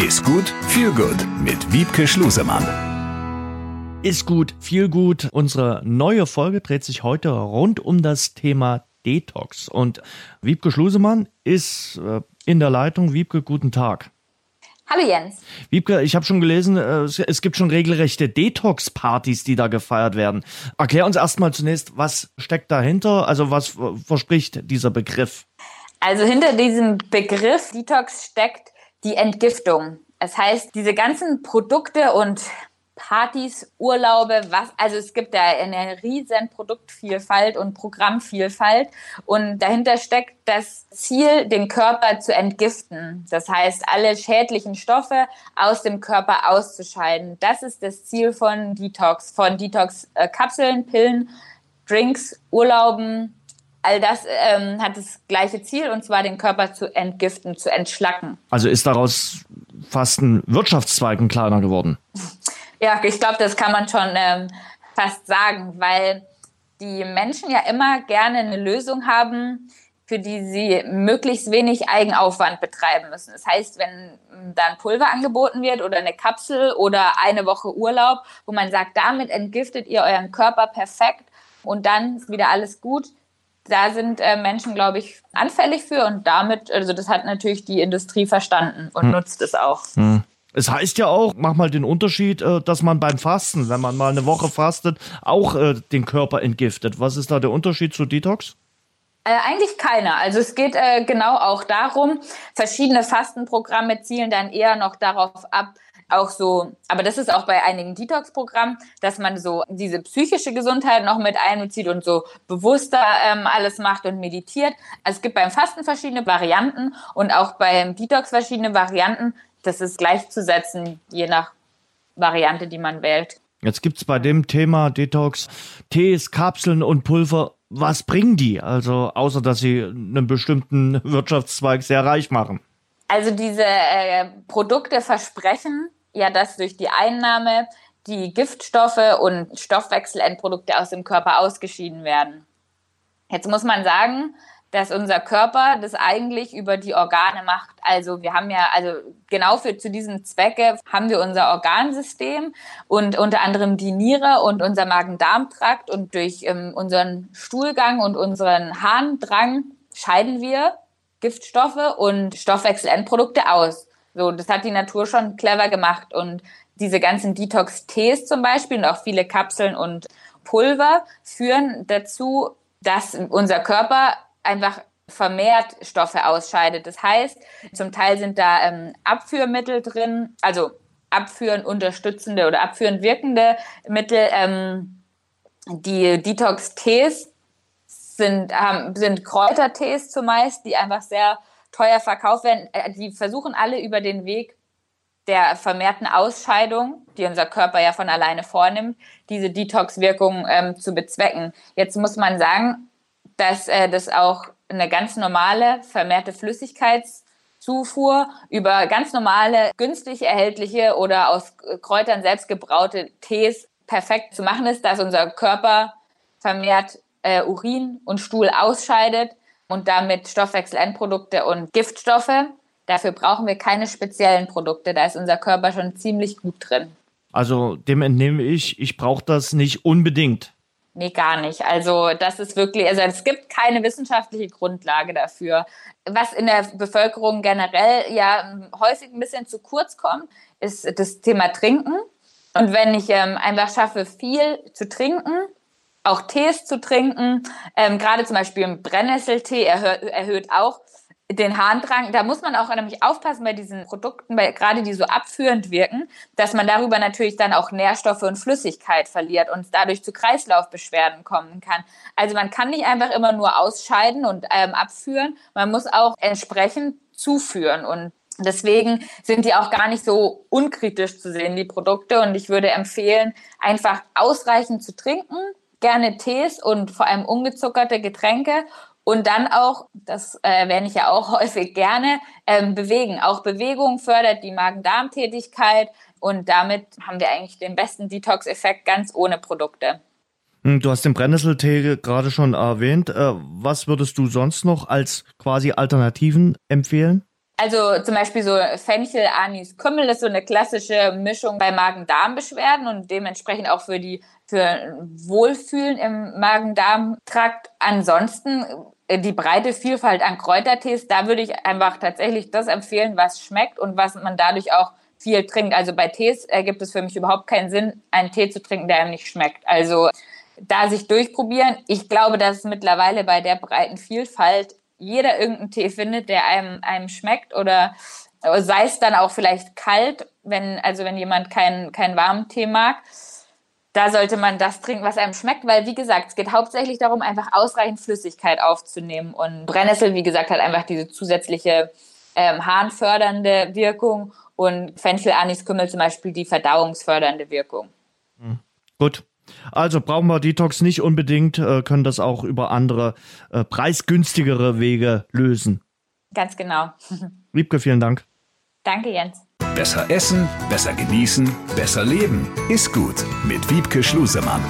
Ist gut, viel gut mit Wiebke Schlusemann. Ist gut, viel gut. Unsere neue Folge dreht sich heute rund um das Thema Detox. Und Wiebke Schlusemann ist äh, in der Leitung. Wiebke, guten Tag. Hallo Jens. Wiebke, ich habe schon gelesen, äh, es gibt schon regelrechte Detox-Partys, die da gefeiert werden. Erklär uns erstmal zunächst, was steckt dahinter? Also was verspricht dieser Begriff? Also hinter diesem Begriff Detox steckt die Entgiftung. Das heißt, diese ganzen Produkte und Partys, Urlaube, was, also es gibt da eine riesen Produktvielfalt und Programmvielfalt und dahinter steckt das Ziel, den Körper zu entgiften. Das heißt, alle schädlichen Stoffe aus dem Körper auszuscheiden. Das ist das Ziel von Detox, von Detox-Kapseln, Pillen, Drinks, Urlauben, all das ähm, hat das gleiche Ziel, und zwar den Körper zu entgiften, zu entschlacken. Also ist daraus fast ein Wirtschaftszweig ein kleiner geworden? Ja, ich glaube, das kann man schon ähm, fast sagen, weil die Menschen ja immer gerne eine Lösung haben, für die sie möglichst wenig Eigenaufwand betreiben müssen. Das heißt, wenn da ein Pulver angeboten wird oder eine Kapsel oder eine Woche Urlaub, wo man sagt, damit entgiftet ihr euren Körper perfekt und dann ist wieder alles gut, da sind äh, Menschen, glaube ich, anfällig für und damit, also das hat natürlich die Industrie verstanden und hm. nutzt es auch. Hm. Es heißt ja auch, mach mal den Unterschied, äh, dass man beim Fasten, wenn man mal eine Woche fastet, auch äh, den Körper entgiftet. Was ist da der Unterschied zu Detox? Äh, eigentlich keiner. Also es geht äh, genau auch darum, verschiedene Fastenprogramme zielen dann eher noch darauf ab, auch so, aber das ist auch bei einigen Detox-Programmen, dass man so diese psychische Gesundheit noch mit einbezieht und so bewusster ähm, alles macht und meditiert. Also es gibt beim Fasten verschiedene Varianten und auch beim Detox verschiedene Varianten. Das ist gleichzusetzen, je nach Variante, die man wählt. Jetzt gibt es bei dem Thema Detox Tees, Kapseln und Pulver. Was bringen die? Also außer dass sie einen bestimmten Wirtschaftszweig sehr reich machen. Also diese äh, Produkte versprechen, ja, dass durch die Einnahme die Giftstoffe und Stoffwechselendprodukte aus dem Körper ausgeschieden werden. Jetzt muss man sagen, dass unser Körper das eigentlich über die Organe macht. Also wir haben ja, also genau für zu diesem Zwecke haben wir unser Organsystem und unter anderem die Niere und unser Magen-Darm-Trakt und durch ähm, unseren Stuhlgang und unseren Harndrang scheiden wir Giftstoffe und Stoffwechselendprodukte aus. So, das hat die Natur schon clever gemacht. Und diese ganzen Detox-Tees zum Beispiel und auch viele Kapseln und Pulver führen dazu, dass unser Körper einfach vermehrt Stoffe ausscheidet. Das heißt, zum Teil sind da ähm, Abführmittel drin, also abführen unterstützende oder abführend wirkende Mittel. Ähm, die Detox-Tees sind, ähm, sind Kräutertees zumeist, die einfach sehr teuer verkauft werden. Äh, die versuchen alle über den Weg der vermehrten Ausscheidung, die unser Körper ja von alleine vornimmt, diese Detox-Wirkung ähm, zu bezwecken. Jetzt muss man sagen, dass äh, das auch eine ganz normale vermehrte Flüssigkeitszufuhr über ganz normale, günstig erhältliche oder aus Kräutern selbst gebraute Tees perfekt zu machen ist, dass unser Körper vermehrt äh, Urin und Stuhl ausscheidet und damit Stoffwechselendprodukte und Giftstoffe. Dafür brauchen wir keine speziellen Produkte. Da ist unser Körper schon ziemlich gut drin. Also dem entnehme ich, ich brauche das nicht unbedingt. Nee, gar nicht. Also das ist wirklich, also es gibt keine wissenschaftliche Grundlage dafür. Was in der Bevölkerung generell ja häufig ein bisschen zu kurz kommt, ist das Thema Trinken. Und wenn ich ähm, einfach schaffe, viel zu trinken, auch Tees zu trinken. Ähm, Gerade zum Beispiel ein Brennnesseltee erhöht, erhöht auch den Harndrang. Da muss man auch nämlich aufpassen bei diesen Produkten, weil gerade die so abführend wirken, dass man darüber natürlich dann auch Nährstoffe und Flüssigkeit verliert und dadurch zu Kreislaufbeschwerden kommen kann. Also man kann nicht einfach immer nur ausscheiden und ähm, abführen, man muss auch entsprechend zuführen und Deswegen sind die auch gar nicht so unkritisch zu sehen, die Produkte. Und ich würde empfehlen, einfach ausreichend zu trinken, gerne Tees und vor allem ungezuckerte Getränke und dann auch, das äh, erwähne ich ja auch häufig gerne, ähm, bewegen. Auch Bewegung fördert die Magen-Darm-Tätigkeit und damit haben wir eigentlich den besten Detox-Effekt ganz ohne Produkte. Hm, du hast den Brennnesseltee gerade schon erwähnt. Äh, was würdest du sonst noch als quasi Alternativen empfehlen? Also zum Beispiel so Fenchel, Anis, Kümmel ist so eine klassische Mischung bei Magen-Darm-Beschwerden und dementsprechend auch für die für Wohlfühlen im Magen-Darm-Trakt. Ansonsten äh, die breite Vielfalt an Kräutertees, da würde ich einfach tatsächlich das empfehlen, was schmeckt und was man dadurch auch viel trinkt. Also bei Tees ergibt es für mich überhaupt keinen Sinn, einen Tee zu trinken, der einem nicht schmeckt. Also da sich durchprobieren. Ich glaube, dass mittlerweile bei der breiten Vielfalt jeder irgendeinen Tee findet, der einem, einem schmeckt oder sei es dann auch vielleicht kalt, wenn, also wenn jemand keinen, keinen warmen Tee mag. Da sollte man das trinken, was einem schmeckt, weil wie gesagt, es geht hauptsächlich darum, einfach ausreichend Flüssigkeit aufzunehmen. Und Brennnessel, wie gesagt, hat einfach diese zusätzliche ähm, harnfördernde Wirkung und Fenchel, Anis, Kümmel zum Beispiel die verdauungsfördernde Wirkung. Mhm. Gut. Also brauchen wir Detox nicht unbedingt, äh, können das auch über andere äh, preisgünstigere Wege lösen. Ganz genau. Wiebke, vielen Dank. Danke, Jens. Besser essen, besser genießen, besser leben. Ist gut mit Wiebke Schlusemann.